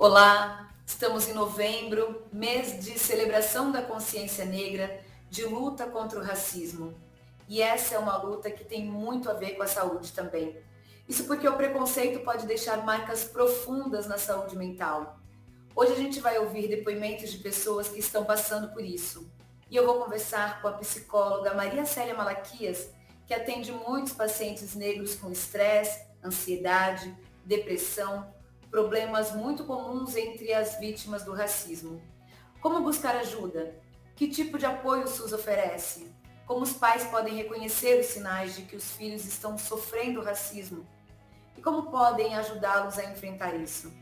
Olá, estamos em novembro, mês de celebração da consciência negra, de luta contra o racismo. E essa é uma luta que tem muito a ver com a saúde também. Isso porque o preconceito pode deixar marcas profundas na saúde mental. Hoje a gente vai ouvir depoimentos de pessoas que estão passando por isso. E eu vou conversar com a psicóloga Maria Célia Malaquias, que atende muitos pacientes negros com estresse, ansiedade, depressão, problemas muito comuns entre as vítimas do racismo. Como buscar ajuda? Que tipo de apoio o SUS oferece? Como os pais podem reconhecer os sinais de que os filhos estão sofrendo racismo? E como podem ajudá-los a enfrentar isso?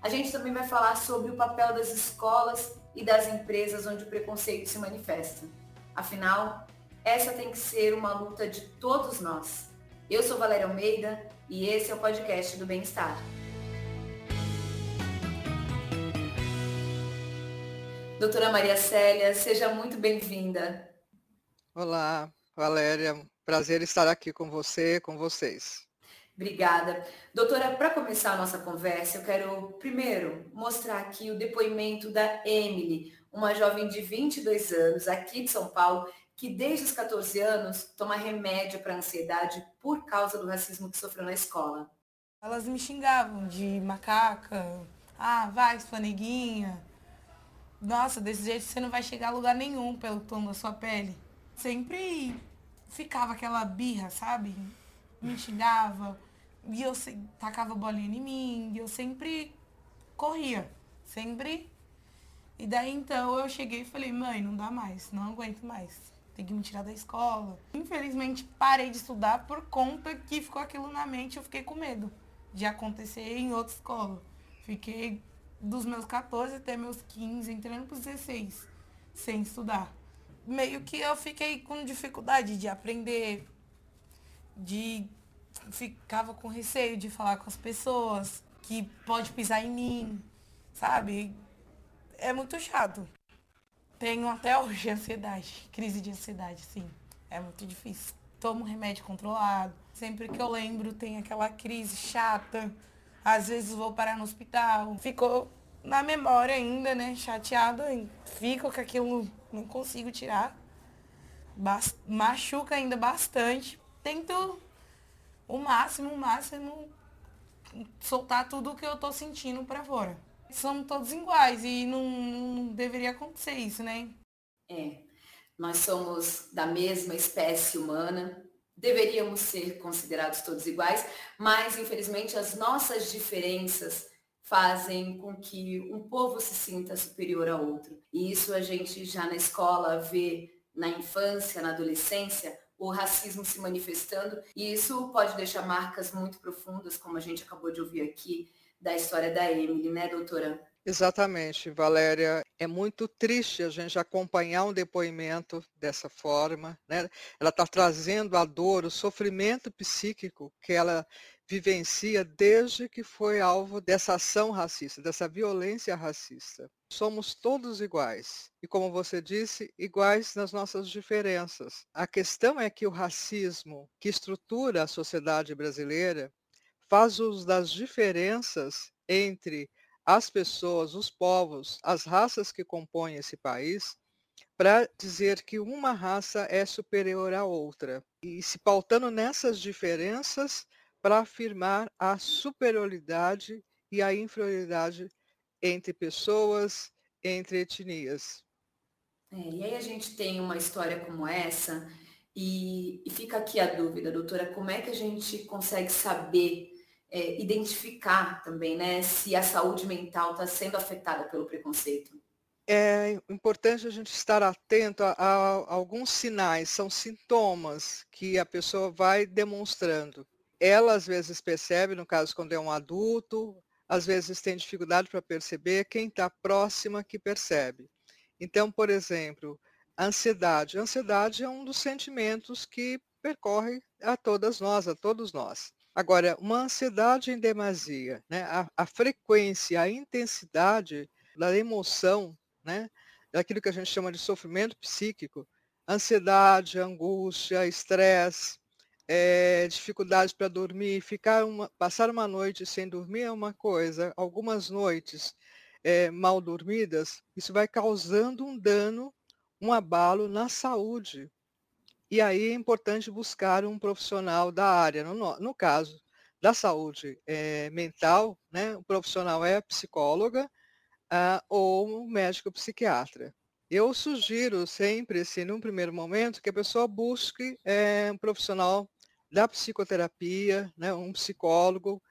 A gente também vai falar sobre o papel das escolas e das empresas onde o preconceito se manifesta. Afinal, essa tem que ser uma luta de todos nós. Eu sou Valéria Almeida e esse é o podcast do Bem-Estar. Doutora Maria Célia, seja muito bem-vinda. Olá, Valéria. Prazer estar aqui com você, com vocês. Obrigada. Doutora, para começar a nossa conversa, eu quero primeiro mostrar aqui o depoimento da Emily, uma jovem de 22 anos, aqui de São Paulo, que desde os 14 anos toma remédio para ansiedade por causa do racismo que sofreu na escola. Elas me xingavam de macaca, ah, vai, sua neguinha, nossa, desse jeito você não vai chegar a lugar nenhum pelo tom da sua pele. Sempre ficava aquela birra, sabe? Me xingava, e eu tacava bolinha em mim, e eu sempre corria, sempre. E daí então eu cheguei e falei, mãe, não dá mais, não aguento mais. Tem que me tirar da escola. Infelizmente parei de estudar por conta que ficou aquilo na mente, eu fiquei com medo de acontecer em outra escola. Fiquei dos meus 14 até meus 15, entrando para os 16, sem estudar. Meio que eu fiquei com dificuldade de aprender, de ficava com receio de falar com as pessoas, que pode pisar em mim, sabe? É muito chato. Tenho até hoje ansiedade, crise de ansiedade, sim. É muito difícil. Tomo remédio controlado. Sempre que eu lembro, tem aquela crise chata às vezes vou parar no hospital. Ficou na memória ainda, né? Chateada. Fico com aquilo, não consigo tirar. Bast machuca ainda bastante. Tento o máximo, o máximo soltar tudo o que eu tô sentindo para fora. Somos todos iguais e não, não deveria acontecer isso, né? É. Nós somos da mesma espécie humana, deveríamos ser considerados todos iguais, mas infelizmente as nossas diferenças fazem com que um povo se sinta superior a outro. E isso a gente já na escola vê na infância, na adolescência, o racismo se manifestando, e isso pode deixar marcas muito profundas, como a gente acabou de ouvir aqui da história da Emily, né, doutora? Exatamente, Valéria. É muito triste a gente acompanhar um depoimento dessa forma. Né? Ela está trazendo a dor, o sofrimento psíquico que ela vivencia desde que foi alvo dessa ação racista, dessa violência racista. Somos todos iguais. E como você disse, iguais nas nossas diferenças. A questão é que o racismo que estrutura a sociedade brasileira faz uso das diferenças entre as pessoas, os povos, as raças que compõem esse país, para dizer que uma raça é superior à outra. E se pautando nessas diferenças para afirmar a superioridade e a inferioridade entre pessoas, entre etnias. É, e aí a gente tem uma história como essa, e, e fica aqui a dúvida, doutora, como é que a gente consegue saber é, identificar também, né, se a saúde mental está sendo afetada pelo preconceito? É importante a gente estar atento a, a, alguns sinais, são sintomas que a pessoa vai demonstrando. Ela às vezes percebe, no caso quando é um adulto, às vezes tem dificuldade para perceber, quem está próxima que percebe. Então, por exemplo, a ansiedade. A ansiedade é um dos sentimentos que percorre a todas nós, a todos nós. Agora, uma ansiedade em demasia, né? a, a frequência, a intensidade da emoção, né? daquilo que a gente chama de sofrimento psíquico, ansiedade, angústia, estresse, é, dificuldade para dormir, ficar uma, passar uma noite sem dormir é uma coisa, algumas noites é, mal dormidas, isso vai causando um dano, um abalo na saúde. E aí é importante buscar um profissional da área. No, no caso da saúde é, mental, né, o profissional é psicóloga ah, ou médico psiquiatra. Eu sugiro sempre, assim, num primeiro momento, que a pessoa busque é, um profissional da psicoterapia, né, um psicólogo,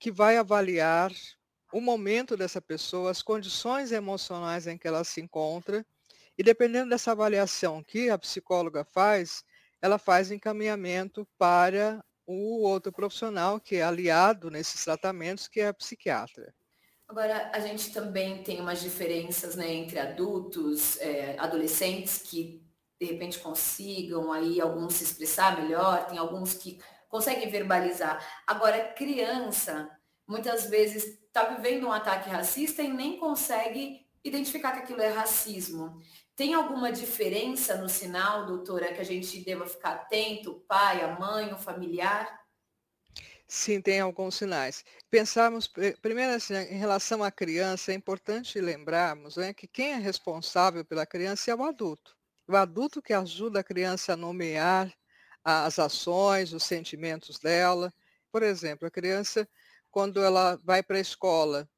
que vai avaliar o momento dessa pessoa, as condições emocionais em que ela se encontra, e dependendo dessa avaliação que a psicóloga faz, ela faz encaminhamento para o outro profissional que é aliado nesses tratamentos, que é a psiquiatra. Agora, a gente também tem umas diferenças né, entre adultos, é, adolescentes que de repente consigam aí alguns se expressar melhor, tem alguns que conseguem verbalizar. Agora, criança, muitas vezes está vivendo um ataque racista e nem consegue identificar que aquilo é racismo. Tem alguma diferença no sinal, doutora, que a gente deva ficar atento, o pai, a mãe, o familiar? Sim, tem alguns sinais. Pensarmos, primeiro assim, em relação à criança, é importante lembrarmos né, que quem é responsável pela criança é o adulto o adulto que ajuda a criança a nomear as ações, os sentimentos dela. Por exemplo, a criança, quando ela vai para a escola,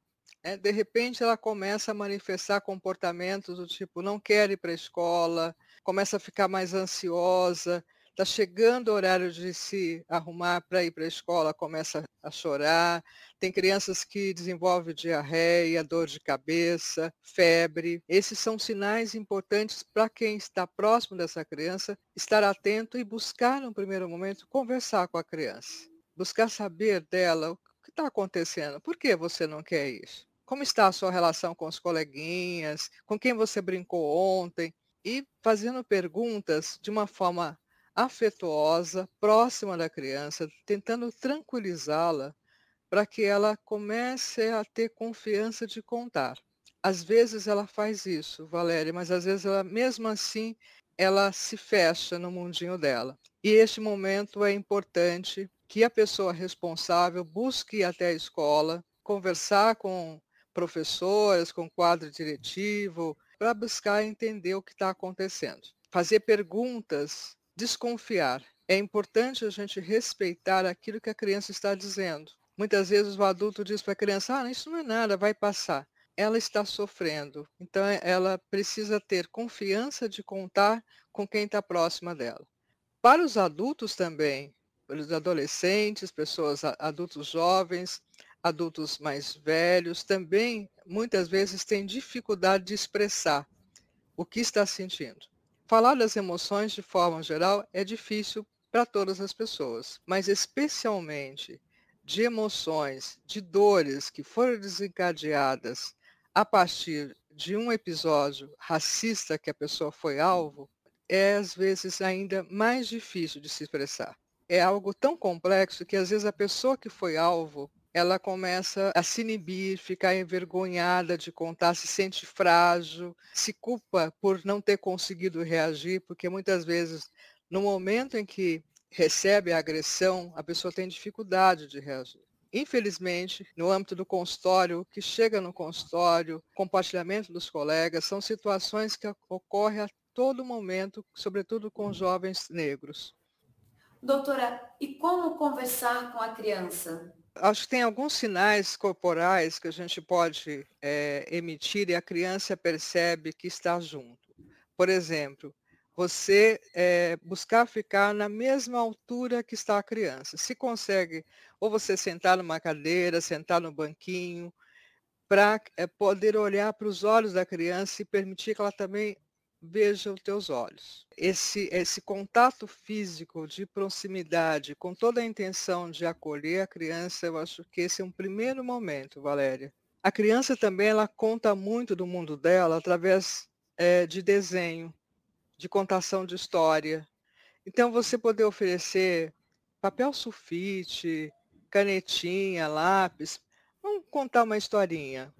né, de repente ela começa a manifestar comportamentos do tipo não quer ir para a escola, começa a ficar mais ansiosa, Está chegando o horário de se arrumar para ir para a escola, começa a chorar. Tem crianças que desenvolvem diarreia, dor de cabeça, febre. Esses são sinais importantes para quem está próximo dessa criança estar atento e buscar, no primeiro momento, conversar com a criança. Buscar saber dela o que está acontecendo, por que você não quer isso? Como está a sua relação com os coleguinhas? Com quem você brincou ontem? E fazendo perguntas de uma forma afetuosa, próxima da criança, tentando tranquilizá-la para que ela comece a ter confiança de contar. Às vezes ela faz isso, Valéria, mas às vezes ela, mesmo assim, ela se fecha no mundinho dela. E este momento é importante que a pessoa responsável busque até a escola, conversar com professores, com quadro diretivo, para buscar entender o que está acontecendo. Fazer perguntas desconfiar. É importante a gente respeitar aquilo que a criança está dizendo. Muitas vezes o adulto diz para a criança, ah, isso não é nada, vai passar. Ela está sofrendo, então ela precisa ter confiança de contar com quem está próxima dela. Para os adultos também, os adolescentes, pessoas adultos jovens, adultos mais velhos, também muitas vezes têm dificuldade de expressar o que está sentindo. Falar das emoções de forma geral é difícil para todas as pessoas, mas especialmente de emoções, de dores que foram desencadeadas a partir de um episódio racista que a pessoa foi alvo, é às vezes ainda mais difícil de se expressar. É algo tão complexo que às vezes a pessoa que foi alvo ela começa a se inibir, ficar envergonhada de contar, se sente frágil, se culpa por não ter conseguido reagir, porque muitas vezes, no momento em que recebe a agressão, a pessoa tem dificuldade de reagir. Infelizmente, no âmbito do consultório, o que chega no consultório, compartilhamento dos colegas, são situações que ocorrem a todo momento, sobretudo com jovens negros. Doutora, e como conversar com a criança? Acho que tem alguns sinais corporais que a gente pode é, emitir e a criança percebe que está junto. Por exemplo, você é, buscar ficar na mesma altura que está a criança. Se consegue, ou você sentar numa cadeira, sentar no banquinho, para é, poder olhar para os olhos da criança e permitir que ela também veja os teus olhos. Esse, esse contato físico de proximidade, com toda a intenção de acolher a criança, eu acho que esse é um primeiro momento, Valéria. A criança também ela conta muito do mundo dela através é, de desenho, de contação de história. Então, você poder oferecer papel sulfite, canetinha, lápis, vamos contar uma historinha.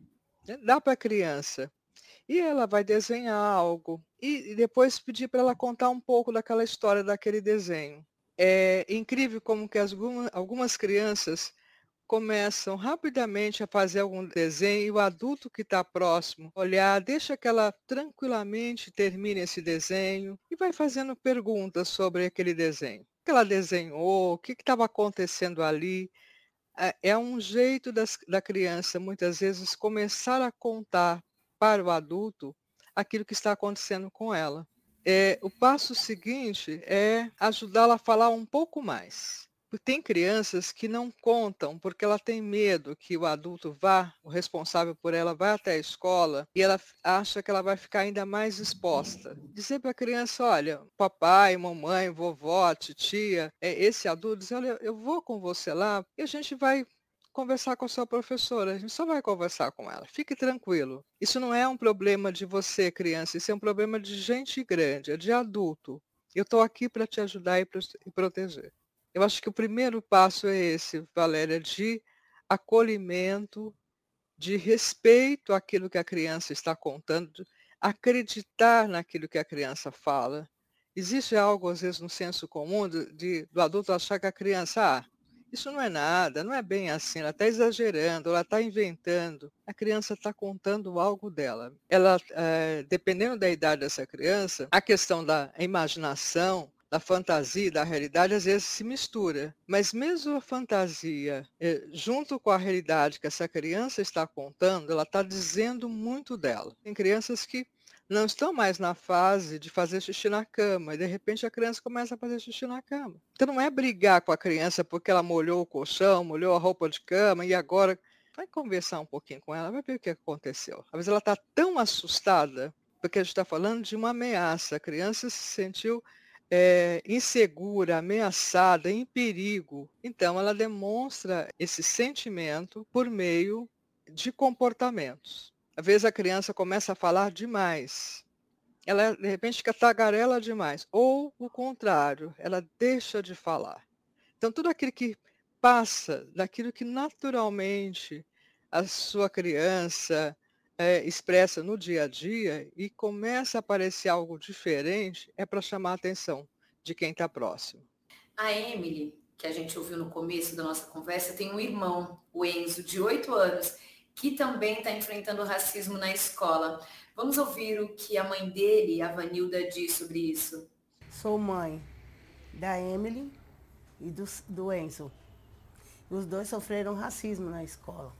Né? Dá para a criança. E ela vai desenhar algo. E depois pedir para ela contar um pouco daquela história, daquele desenho. É incrível como que as, algumas crianças começam rapidamente a fazer algum desenho e o adulto que está próximo olhar, deixa que ela tranquilamente termine esse desenho e vai fazendo perguntas sobre aquele desenho. O que ela desenhou, o que estava acontecendo ali. É, é um jeito das, da criança, muitas vezes, começar a contar para o adulto aquilo que está acontecendo com ela. É, o passo seguinte é ajudá-la a falar um pouco mais. Tem crianças que não contam porque ela tem medo que o adulto vá, o responsável por ela, vá até a escola e ela acha que ela vai ficar ainda mais exposta. Dizer para a criança, olha, papai, mamãe, vovó, titia, é esse adulto, dizer, olha, eu vou com você lá e a gente vai conversar com sua professora, a gente só vai conversar com ela. Fique tranquilo. Isso não é um problema de você, criança, isso é um problema de gente grande, é de adulto. Eu estou aqui para te ajudar e, e proteger. Eu acho que o primeiro passo é esse, Valéria, de acolhimento, de respeito àquilo que a criança está contando, acreditar naquilo que a criança fala. Existe algo, às vezes, no senso comum de, de, do adulto achar que a criança, ah, isso não é nada, não é bem assim, ela está exagerando, ela está inventando. A criança está contando algo dela. Ela, é, dependendo da idade dessa criança, a questão da imaginação, da fantasia da realidade às vezes se mistura. Mas mesmo a fantasia, é, junto com a realidade que essa criança está contando, ela está dizendo muito dela. Tem crianças que não estão mais na fase de fazer xixi na cama. E de repente a criança começa a fazer xixi na cama. Então não é brigar com a criança porque ela molhou o colchão, molhou a roupa de cama e agora vai conversar um pouquinho com ela, vai ver o que aconteceu. Às vezes ela está tão assustada porque a gente está falando de uma ameaça. A criança se sentiu é, insegura, ameaçada, em perigo. Então ela demonstra esse sentimento por meio de comportamentos. Às vezes a criança começa a falar demais. Ela, de repente, fica tagarela demais. Ou, o contrário, ela deixa de falar. Então, tudo aquilo que passa daquilo que naturalmente a sua criança é, expressa no dia a dia e começa a aparecer algo diferente, é para chamar a atenção de quem está próximo. A Emily, que a gente ouviu no começo da nossa conversa, tem um irmão, o Enzo, de 8 anos, que também está enfrentando racismo na escola. Vamos ouvir o que a mãe dele, a Vanilda, diz sobre isso. Sou mãe da Emily e do, do Enzo. Os dois sofreram racismo na escola.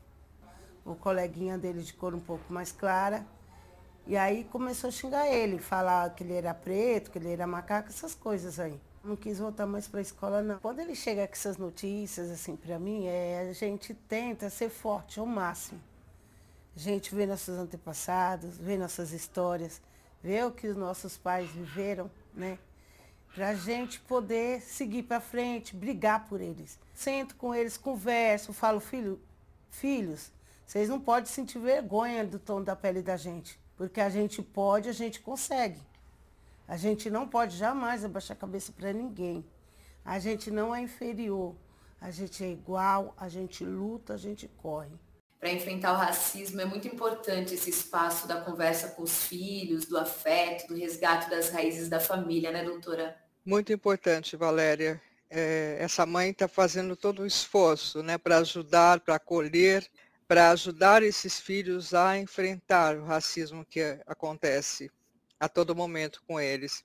O coleguinha dele de cor um pouco mais clara. E aí começou a xingar ele, falar que ele era preto, que ele era macaco, essas coisas aí. Não quis voltar mais para a escola, não. Quando ele chega com essas notícias, assim, para mim, é, a gente tenta ser forte ao máximo. A gente vê nossos antepassados, vê nossas histórias, vê o que os nossos pais viveram, né? Para a gente poder seguir para frente, brigar por eles. Sento com eles, converso, falo, filho, filhos, vocês não podem sentir vergonha do tom da pele da gente. Porque a gente pode, a gente consegue. A gente não pode jamais abaixar a cabeça para ninguém. A gente não é inferior. A gente é igual, a gente luta, a gente corre. Para enfrentar o racismo é muito importante esse espaço da conversa com os filhos, do afeto, do resgate das raízes da família, né, doutora? Muito importante, Valéria. É, essa mãe está fazendo todo o esforço né, para ajudar, para acolher, para ajudar esses filhos a enfrentar o racismo que acontece a todo momento com eles.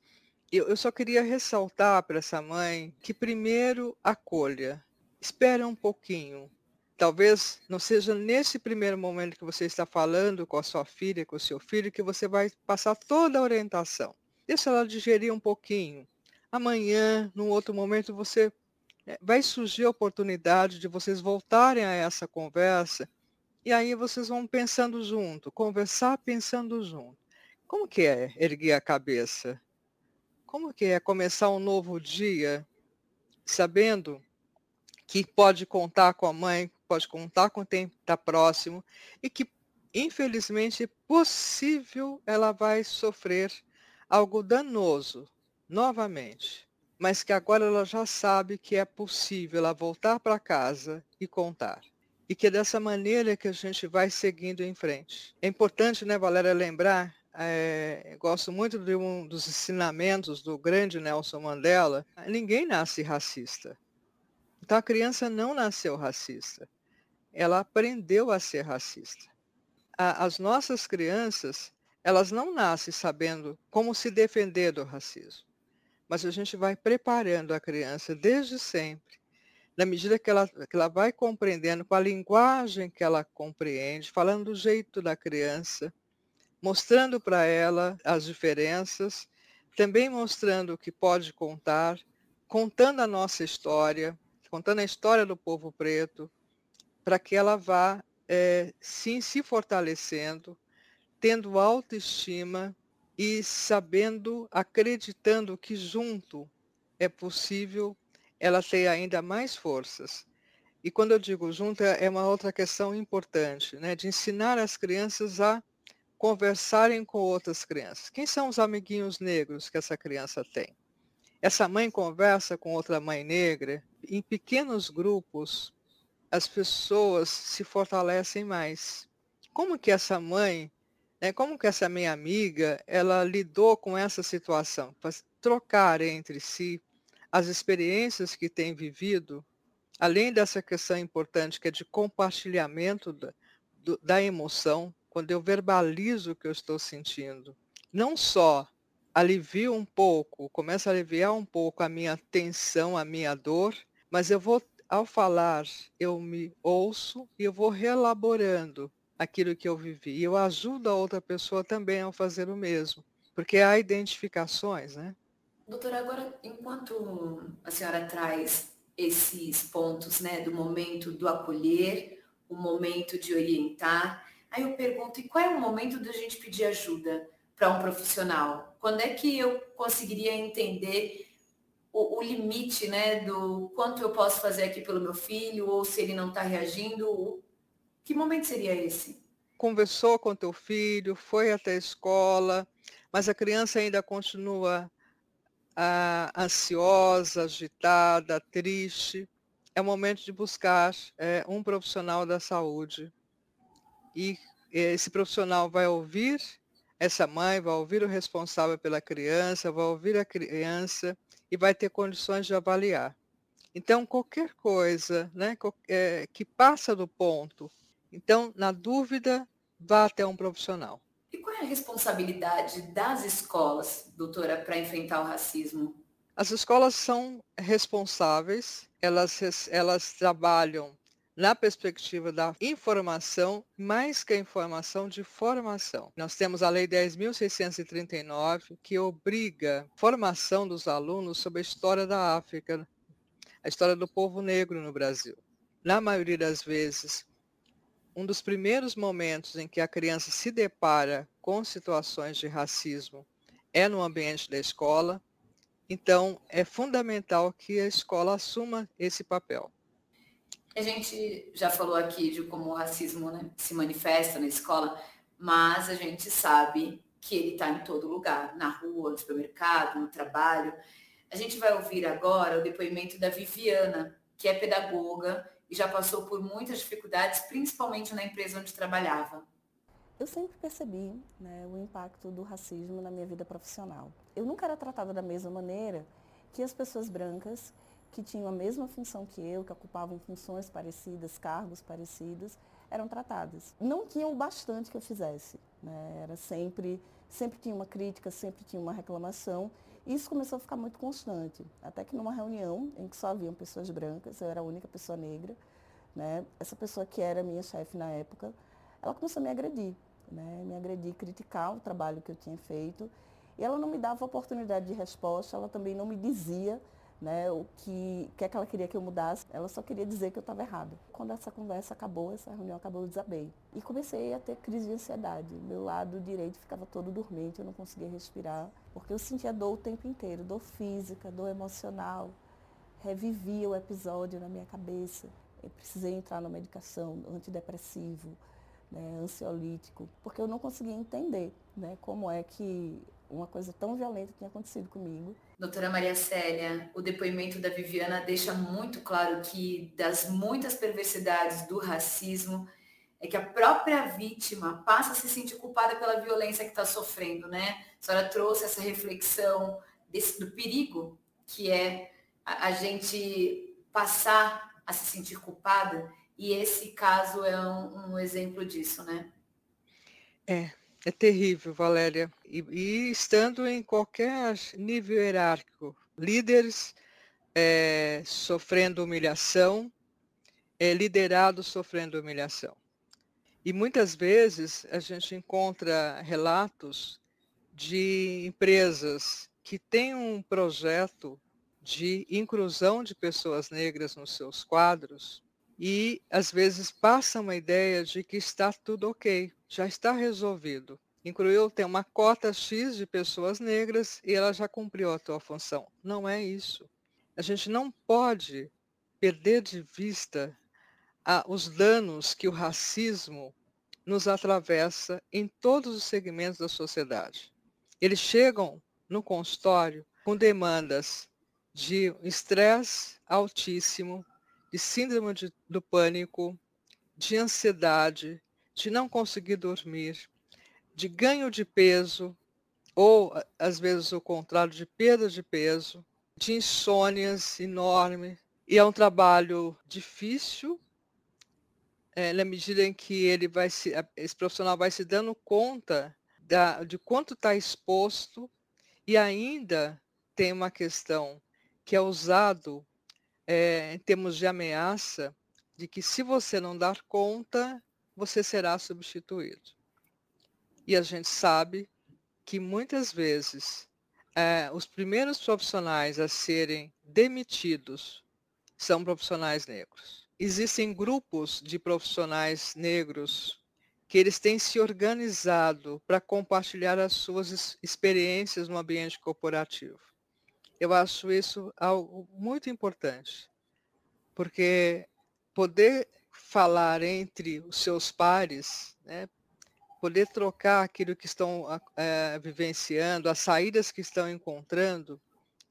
Eu, só queria ressaltar para essa mãe que primeiro acolha, espera um pouquinho. Talvez não seja nesse primeiro momento que você está falando com a sua filha, com o seu filho, que você vai passar toda a orientação. Deixa ela digerir um pouquinho. Amanhã, num outro momento, você eh, vai surgir a oportunidade de vocês voltarem a essa conversa e aí vocês vão pensando junto, conversar pensando junto. Como que é erguer a cabeça? Como que é começar um novo dia sabendo que pode contar com a mãe, pode contar com quem está próximo e que, infelizmente, é possível ela vai sofrer algo danoso novamente, mas que agora ela já sabe que é possível ela voltar para casa e contar e que é dessa maneira que a gente vai seguindo em frente. É importante, né, Valéria, lembrar é, gosto muito de um dos ensinamentos do grande Nelson Mandela, ninguém nasce racista. Então a criança não nasceu racista, ela aprendeu a ser racista. A, as nossas crianças, elas não nascem sabendo como se defender do racismo, mas a gente vai preparando a criança desde sempre na medida que ela, que ela vai compreendendo com a linguagem que ela compreende, falando do jeito da criança, mostrando para ela as diferenças, também mostrando o que pode contar, contando a nossa história, contando a história do povo preto, para que ela vá, é, sim, se fortalecendo, tendo autoestima e sabendo, acreditando que junto é possível ela tem ainda mais forças. E quando eu digo junto, é, é uma outra questão importante, né? de ensinar as crianças a conversarem com outras crianças. Quem são os amiguinhos negros que essa criança tem? Essa mãe conversa com outra mãe negra. Em pequenos grupos, as pessoas se fortalecem mais. Como que essa mãe, né, como que essa minha amiga, ela lidou com essa situação? Trocar entre si as experiências que tem vivido, além dessa questão importante que é de compartilhamento da, do, da emoção, quando eu verbalizo o que eu estou sentindo, não só alivio um pouco, começa a aliviar um pouco a minha tensão, a minha dor, mas eu vou, ao falar, eu me ouço e eu vou reelaborando aquilo que eu vivi. E eu ajudo a outra pessoa também a fazer o mesmo, porque há identificações, né? Doutora, agora, enquanto a senhora traz esses pontos, né, do momento do acolher, o momento de orientar, aí eu pergunto, e qual é o momento da gente pedir ajuda para um profissional? Quando é que eu conseguiria entender o, o, limite, né, do quanto eu posso fazer aqui pelo meu filho, ou se ele não está reagindo? Que momento seria esse? Conversou com teu filho, foi até a escola, mas a criança ainda continua ah, ansiosa, agitada, triste, é o momento de buscar é, um profissional da saúde. E esse profissional vai ouvir essa mãe, vai ouvir o responsável pela criança, vai ouvir a criança e vai ter condições de avaliar. Então, qualquer coisa né, é, que passa do ponto, então, na dúvida, vá até um profissional. E qual é a responsabilidade das escolas, doutora, para enfrentar o racismo? As escolas são responsáveis, elas, elas trabalham na perspectiva da informação, mais que a informação de formação. Nós temos a Lei 10.639, que obriga a formação dos alunos sobre a história da África, a história do povo negro no Brasil. Na maioria das vezes, um dos primeiros momentos em que a criança se depara com situações de racismo é no ambiente da escola. Então, é fundamental que a escola assuma esse papel. A gente já falou aqui de como o racismo né, se manifesta na escola, mas a gente sabe que ele está em todo lugar, na rua, no supermercado, no trabalho. A gente vai ouvir agora o depoimento da Viviana, que é pedagoga e já passou por muitas dificuldades, principalmente na empresa onde trabalhava. Eu sempre percebi né, o impacto do racismo na minha vida profissional. Eu nunca era tratada da mesma maneira que as pessoas brancas que tinham a mesma função que eu, que ocupavam funções parecidas, cargos parecidos, eram tratadas. Não tinham o bastante que eu fizesse. Né? Era sempre, sempre tinha uma crítica, sempre tinha uma reclamação. E isso começou a ficar muito constante. Até que numa reunião em que só haviam pessoas brancas, eu era a única pessoa negra, né? essa pessoa que era minha chefe na época, ela começou a me agredir. Né? Me agredir, criticar o trabalho que eu tinha feito. E ela não me dava oportunidade de resposta, ela também não me dizia né, o que, que é que ela queria que eu mudasse, ela só queria dizer que eu estava errada. Quando essa conversa acabou, essa reunião acabou, eu desabei. E comecei a ter crise de ansiedade. Meu lado direito ficava todo dormente, eu não conseguia respirar, porque eu sentia dor o tempo inteiro, dor física, dor emocional. Revivia o episódio na minha cabeça. Eu precisei entrar na medicação antidepressivo, né, ansiolítico, porque eu não conseguia entender né, como é que uma coisa tão violenta tinha acontecido comigo. Doutora Maria Célia, o depoimento da Viviana deixa muito claro que das muitas perversidades do racismo, é que a própria vítima passa a se sentir culpada pela violência que está sofrendo, né? A senhora trouxe essa reflexão desse, do perigo que é a, a, gente passar a se sentir culpada, e esse caso é um, um exemplo disso, né? É, é terrível, Valéria. E, e estando em qualquer nível hierárquico, líderes é, sofrendo humilhação, é, liderados sofrendo humilhação. E muitas vezes a gente encontra relatos de empresas que têm um projeto de inclusão de pessoas negras nos seus quadros e às vezes passa uma ideia de que está tudo ok, já está resolvido. Incluiu tem uma cota X de pessoas negras e ela já cumpriu a sua função. Não é isso. A gente não pode perder de vista os danos que o racismo nos atravessa em todos os segmentos da sociedade. Eles chegam no consultório com demandas de estresse altíssimo, de síndrome de, do pânico, de ansiedade, de não conseguir dormir, de ganho de peso, ou às vezes o contrário, de perda de peso, de insônias enorme. E é um trabalho difícil, é, na medida em que ele vai se, esse profissional vai se dando conta da, de quanto está exposto e ainda tem uma questão que é usado é, em termos de ameaça, de que se você não dar conta, você será substituído. E a gente sabe que muitas vezes é, os primeiros profissionais a serem demitidos são profissionais negros existem grupos de profissionais negros que eles têm se organizado para compartilhar as suas experiências no ambiente corporativo. Eu acho isso algo muito importante, porque poder falar entre os seus pares, né, poder trocar aquilo que estão é, vivenciando, as saídas que estão encontrando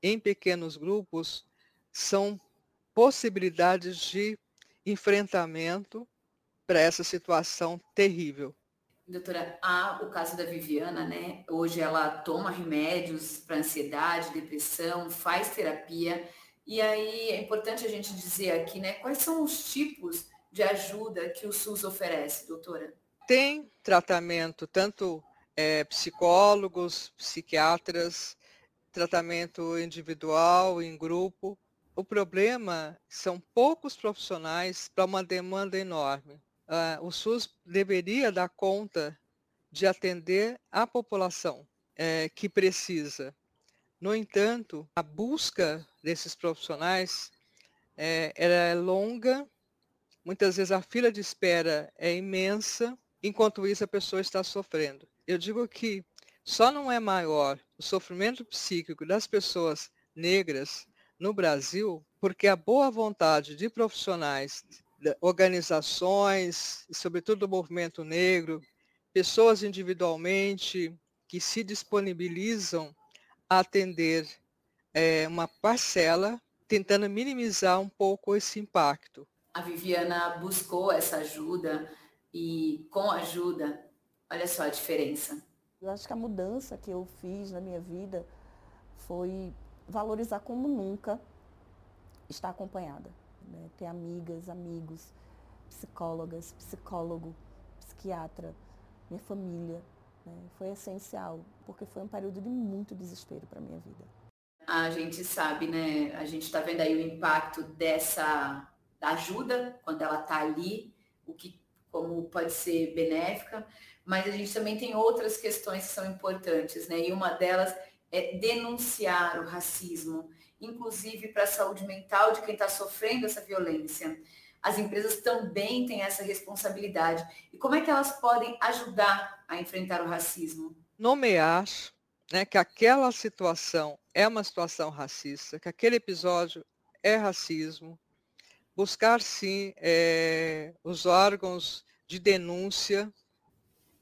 em pequenos grupos, são possibilidades de enfrentamento para essa situação terrível. Doutora, há o caso da Viviana, né? Hoje ela toma remédios para ansiedade, depressão, faz terapia. E aí é importante a gente dizer aqui, né? Quais são os tipos de ajuda que o SUS oferece, doutora? Tem tratamento, tanto é, psicólogos, psiquiatras, tratamento individual, em grupo, o problema são poucos profissionais para uma demanda enorme. Uh, o SUS deveria dar conta de atender a população é, que precisa. No entanto, a busca desses profissionais é, é longa, muitas vezes a fila de espera é imensa, enquanto isso a pessoa está sofrendo. Eu digo que só não é maior o sofrimento psíquico das pessoas negras no Brasil, porque a boa vontade de profissionais, organizações, e sobretudo do movimento negro, pessoas individualmente que se disponibilizam a atender é, uma parcela, tentando minimizar um pouco esse impacto. A Viviana buscou essa ajuda e com ajuda, olha só a diferença. Eu acho que a mudança que eu fiz na minha vida foi valorizar como nunca estar acompanhada. Né? Ter amigas, amigos, psicólogas, psicólogo, psiquiatra, minha família. Né? Foi essencial, porque foi um período de muito desespero para a minha vida. A gente sabe, né? A gente está vendo aí o impacto dessa da ajuda quando ela está ali, o que como pode ser benéfica, mas a gente também tem outras questões que são importantes, né? E uma delas é, denunciar o racismo, inclusive para a saúde mental de quem está sofrendo essa violência. As empresas também têm essa responsabilidade. E como é que elas podem ajudar a enfrentar o racismo? Nomear né, que aquela situação é uma situação racista, que aquele episódio é racismo, buscar sim é, os órgãos de denúncia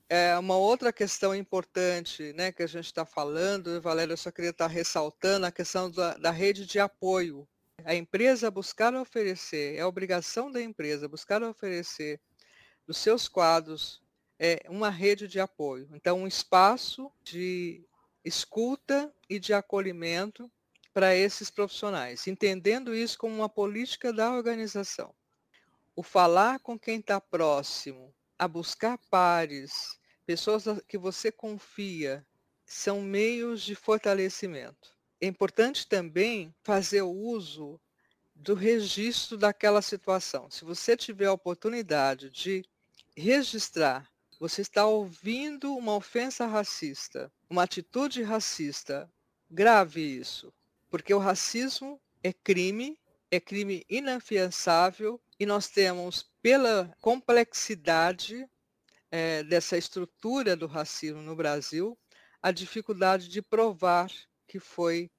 é uma outra questão importante né, que a gente está falando, Valéria, eu só queria estar tá ressaltando a questão da, da rede de apoio. A empresa buscar oferecer, é a obrigação da empresa buscar oferecer dos seus quadros é uma rede de apoio. Então, um espaço de escuta e de acolhimento para esses profissionais, entendendo isso como uma política da organização. O falar com quem está próximo, a buscar pares, pessoas que você confia, são meios de fortalecimento. É importante também fazer o uso do registro daquela situação. Se você tiver a oportunidade de registrar, você está ouvindo uma ofensa racista, uma atitude racista, grave isso, porque o racismo é crime, é crime inafiançável e nós temos, pela complexidade é, dessa estrutura do racismo no Brasil, a dificuldade de provar que foi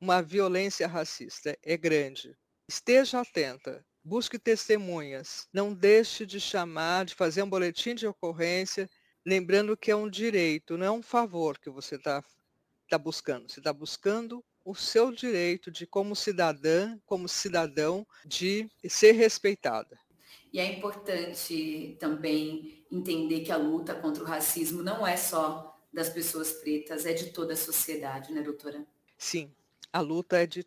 uma violência racista. É grande. Esteja atenta, busque testemunhas, não deixe de chamar, de fazer um boletim de ocorrência, lembrando que é um direito, não é um favor que você está tá buscando. Você está buscando o seu direito de, como cidadã, como cidadão, de ser respeitada. E é importante também entender que a luta contra o racismo não é só das pessoas pretas, é de toda a sociedade, né, doutora? Sim, a luta é de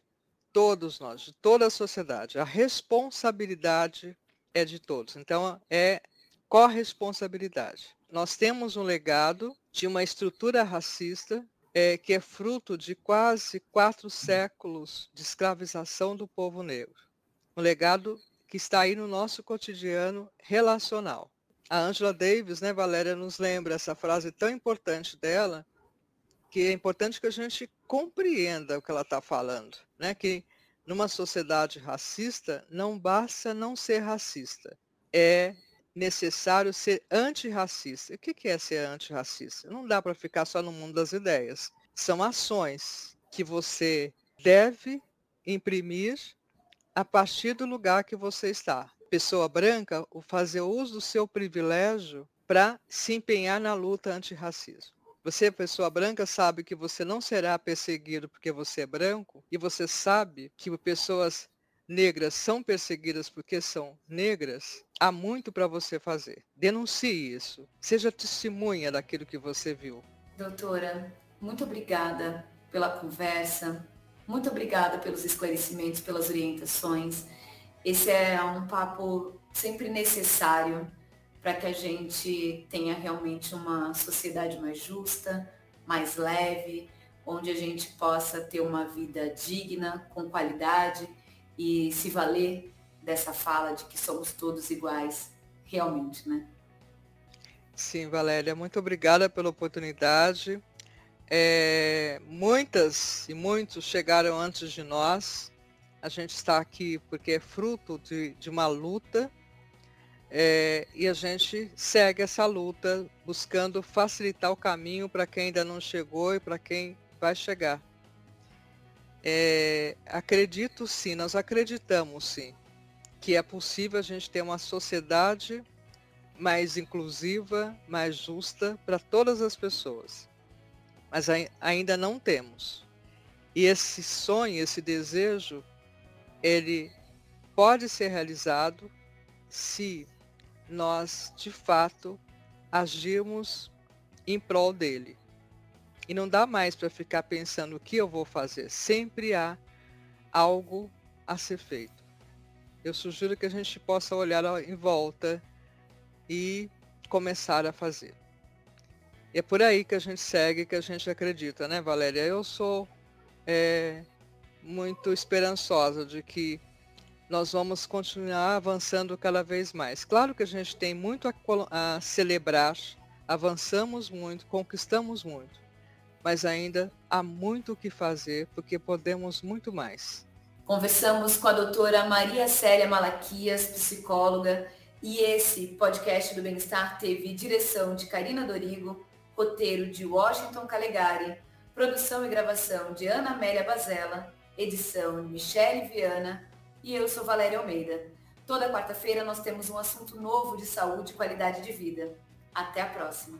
todos nós, de toda a sociedade. A responsabilidade é de todos. Então, é corresponsabilidade. Nós temos um legado de uma estrutura racista é, que é fruto de quase quatro séculos de escravização do povo negro. Um legado que está aí no nosso cotidiano relacional. A Angela Davis, né, Valéria, nos lembra essa frase tão importante dela, que é importante que a gente compreenda o que ela está falando, né? Que numa sociedade racista não basta não ser racista, é necessário ser antirracista. O que é ser antirracista? Não dá para ficar só no mundo das ideias. São ações que você deve imprimir a partir do lugar que você está. Pessoa branca, o fazer uso do seu privilégio para se empenhar na luta antirracismo. Você, pessoa branca, sabe que você não será perseguido porque você é branco, e você sabe que pessoas negras são perseguidas porque são negras, há muito para você fazer. Denuncie isso. Seja testemunha daquilo que você viu. Doutora, muito obrigada pela conversa. Muito obrigada pelos esclarecimentos, pelas orientações. Esse é um papo sempre necessário para que a gente tenha realmente uma sociedade mais justa, mais leve, onde a gente possa ter uma vida digna, com qualidade e se valer dessa fala de que somos todos iguais, realmente, né? Sim, Valéria, muito obrigada pela oportunidade. É, muitas e muitos chegaram antes de nós. A gente está aqui porque é fruto de, de uma luta é, e a gente segue essa luta buscando facilitar o caminho para quem ainda não chegou e para quem vai chegar. É, acredito sim, nós acreditamos sim, que é possível a gente ter uma sociedade mais inclusiva, mais justa para todas as pessoas. Mas ainda não temos. E esse sonho, esse desejo, ele pode ser realizado se nós, de fato, agirmos em prol dele. E não dá mais para ficar pensando o que eu vou fazer. Sempre há algo a ser feito. Eu sugiro que a gente possa olhar em volta e começar a fazer. E é por aí que a gente segue, que a gente acredita, né, Valéria? Eu sou é, muito esperançosa de que nós vamos continuar avançando cada vez mais. Claro que a gente tem muito a, a celebrar, avançamos muito, conquistamos muito, mas ainda há muito o que fazer, porque podemos muito mais. Conversamos com a doutora Maria Célia Malaquias, psicóloga, e esse podcast do Bem-Estar teve direção de Karina Dorigo, roteiro de Washington Calegari, produção e gravação de Ana Amélia Bazella, edição Michele Viana, e eu sou Valéria Almeida. Toda quarta-feira nós temos um assunto novo de saúde e qualidade de vida. Até a próxima!